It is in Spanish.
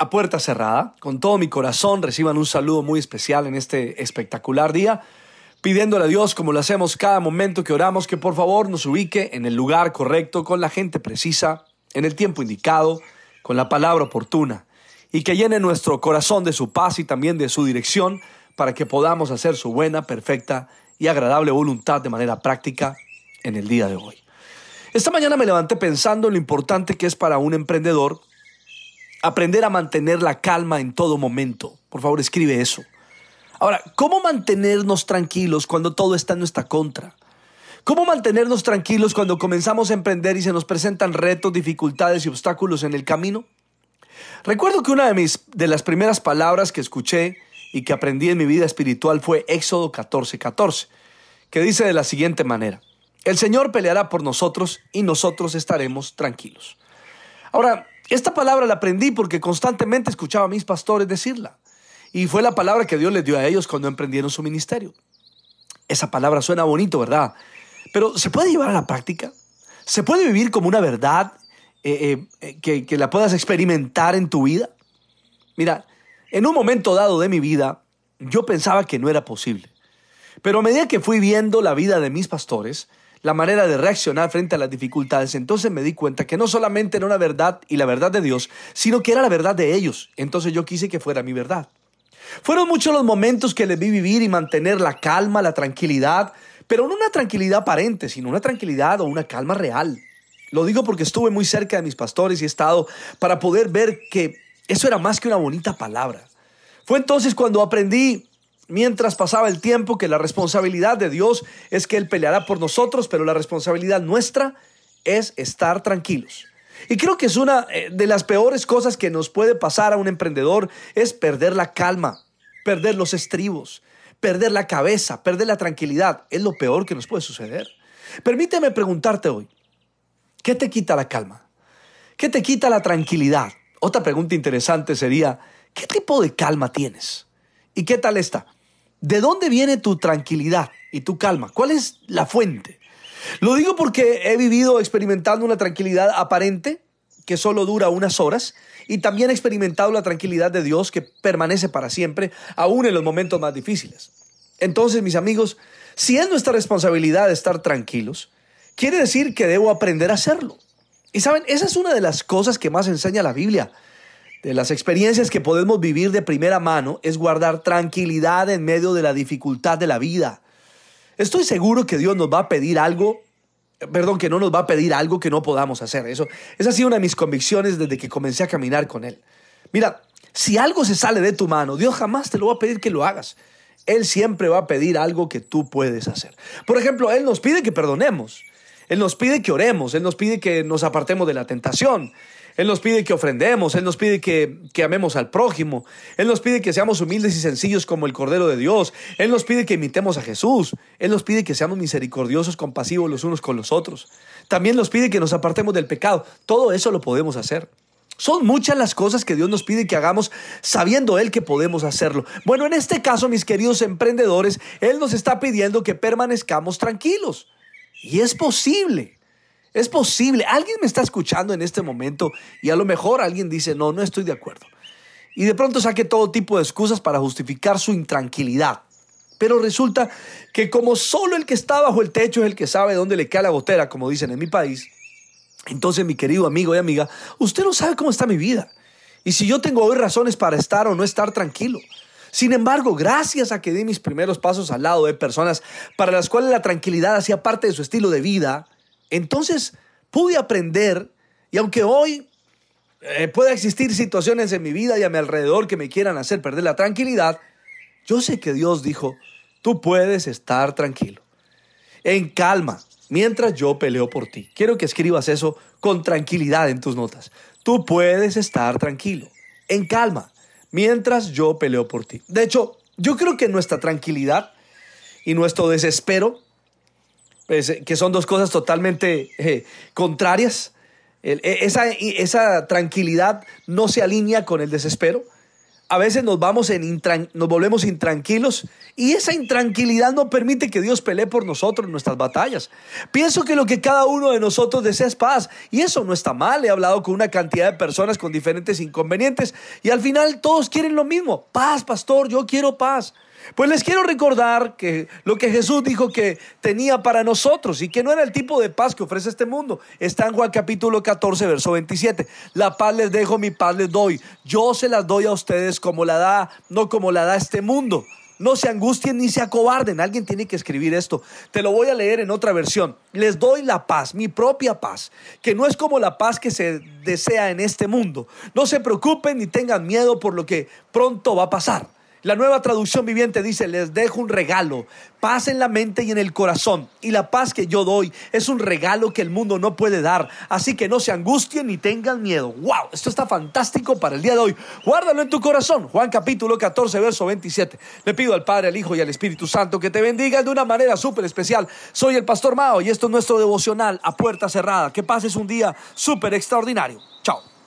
a puerta cerrada. Con todo mi corazón reciban un saludo muy especial en este espectacular día, pidiéndole a Dios, como lo hacemos cada momento que oramos, que por favor nos ubique en el lugar correcto, con la gente precisa, en el tiempo indicado, con la palabra oportuna, y que llene nuestro corazón de su paz y también de su dirección, para que podamos hacer su buena, perfecta y agradable voluntad de manera práctica en el día de hoy. Esta mañana me levanté pensando en lo importante que es para un emprendedor Aprender a mantener la calma en todo momento. Por favor, escribe eso. Ahora, ¿cómo mantenernos tranquilos cuando todo está en nuestra contra? ¿Cómo mantenernos tranquilos cuando comenzamos a emprender y se nos presentan retos, dificultades y obstáculos en el camino? Recuerdo que una de, mis, de las primeras palabras que escuché y que aprendí en mi vida espiritual fue Éxodo 14:14, 14, que dice de la siguiente manera, el Señor peleará por nosotros y nosotros estaremos tranquilos. Ahora, esta palabra la aprendí porque constantemente escuchaba a mis pastores decirla. Y fue la palabra que Dios les dio a ellos cuando emprendieron su ministerio. Esa palabra suena bonito, ¿verdad? Pero ¿se puede llevar a la práctica? ¿Se puede vivir como una verdad eh, eh, que, que la puedas experimentar en tu vida? Mira, en un momento dado de mi vida, yo pensaba que no era posible. Pero a medida que fui viendo la vida de mis pastores, la manera de reaccionar frente a las dificultades, entonces me di cuenta que no solamente era una verdad y la verdad de Dios, sino que era la verdad de ellos. Entonces yo quise que fuera mi verdad. Fueron muchos los momentos que les vi vivir y mantener la calma, la tranquilidad, pero no una tranquilidad aparente, sino una tranquilidad o una calma real. Lo digo porque estuve muy cerca de mis pastores y he estado para poder ver que eso era más que una bonita palabra. Fue entonces cuando aprendí mientras pasaba el tiempo que la responsabilidad de Dios es que Él peleará por nosotros, pero la responsabilidad nuestra es estar tranquilos. Y creo que es una eh, de las peores cosas que nos puede pasar a un emprendedor es perder la calma, perder los estribos, perder la cabeza, perder la tranquilidad. Es lo peor que nos puede suceder. Permíteme preguntarte hoy, ¿qué te quita la calma? ¿Qué te quita la tranquilidad? Otra pregunta interesante sería, ¿qué tipo de calma tienes? ¿Y qué tal está? ¿De dónde viene tu tranquilidad y tu calma? ¿Cuál es la fuente? Lo digo porque he vivido experimentando una tranquilidad aparente que solo dura unas horas y también he experimentado la tranquilidad de Dios que permanece para siempre, aún en los momentos más difíciles. Entonces, mis amigos, si es nuestra responsabilidad estar tranquilos, quiere decir que debo aprender a hacerlo. Y saben, esa es una de las cosas que más enseña la Biblia de las experiencias que podemos vivir de primera mano es guardar tranquilidad en medio de la dificultad de la vida. Estoy seguro que Dios nos va a pedir algo, perdón, que no nos va a pedir algo que no podamos hacer. Eso, esa ha sido una de mis convicciones desde que comencé a caminar con Él. Mira, si algo se sale de tu mano, Dios jamás te lo va a pedir que lo hagas. Él siempre va a pedir algo que tú puedes hacer. Por ejemplo, Él nos pide que perdonemos. Él nos pide que oremos. Él nos pide que nos apartemos de la tentación. Él nos pide que ofrendemos, Él nos pide que, amemos al prójimo, Él nos pide que seamos humildes y sencillos como el Cordero de Dios, Él nos pide que imitemos a Jesús, Él nos pide que seamos misericordiosos, compasivos los unos con los otros. También nos pide que nos apartemos del pecado. Todo eso lo podemos hacer. Son muchas las cosas que Dios nos pide que hagamos sabiendo Él que podemos hacerlo. Bueno, en este caso, mis queridos emprendedores, Él nos está pidiendo que permanezcamos tranquilos. Y es posible. Es posible, alguien me está escuchando en este momento y a lo mejor alguien dice, no, no estoy de acuerdo. Y de pronto saque todo tipo de excusas para justificar su intranquilidad. Pero resulta que como solo el que está bajo el techo es el que sabe dónde le cae la gotera, como dicen en mi país, entonces mi querido amigo y amiga, usted no sabe cómo está mi vida. Y si yo tengo hoy razones para estar o no estar tranquilo. Sin embargo, gracias a que di mis primeros pasos al lado de personas para las cuales la tranquilidad hacía parte de su estilo de vida, entonces pude aprender y aunque hoy eh, pueda existir situaciones en mi vida y a mi alrededor que me quieran hacer perder la tranquilidad, yo sé que Dios dijo, tú puedes estar tranquilo, en calma, mientras yo peleo por ti. Quiero que escribas eso con tranquilidad en tus notas. Tú puedes estar tranquilo, en calma, mientras yo peleo por ti. De hecho, Yo creo que nuestra tranquilidad y nuestro desespero, pues, que son dos cosas totalmente eh, contrarias, e, esa, esa tranquilidad no se alinea con el desespero a veces nos, vamos en nos volvemos intranquilos y esa intranquilidad no permite que Dios pelee por nosotros en nuestras batallas. Pienso que lo que cada uno de nosotros desea es paz y eso no está mal. He hablado con una cantidad de personas con diferentes inconvenientes y al final todos quieren lo mismo. Paz, pastor, yo quiero paz. Pues les quiero recordar que lo que Jesús dijo que tenía para nosotros y que no era el tipo de paz que ofrece este mundo. Está en Juan capítulo 14, verso 27. La paz les dejo, mi paz les doy. Yo se las doy a ustedes como la da, no como la da este mundo. No se angustien ni se acobarden. Alguien tiene que escribir esto. Te lo voy a leer en otra versión. Les doy la paz, mi propia paz, que no es como la paz que se desea en este mundo. No se preocupen ni tengan miedo por lo que pronto va a pasar. La nueva traducción viviente dice, les dejo un regalo, paz en la mente y en el corazón. Y la paz que yo doy es un regalo que el mundo no puede dar. Así que no se angustien ni tengan miedo. ¡Wow! Esto está fantástico para el día de hoy. Guárdalo en tu corazón. Juan capítulo 14, verso 27. Le pido al Padre, al Hijo y al Espíritu Santo que te bendiga de una manera súper especial. Soy el Pastor Mao y esto es nuestro devocional a puerta cerrada. Que pases un día súper extraordinario. Chao.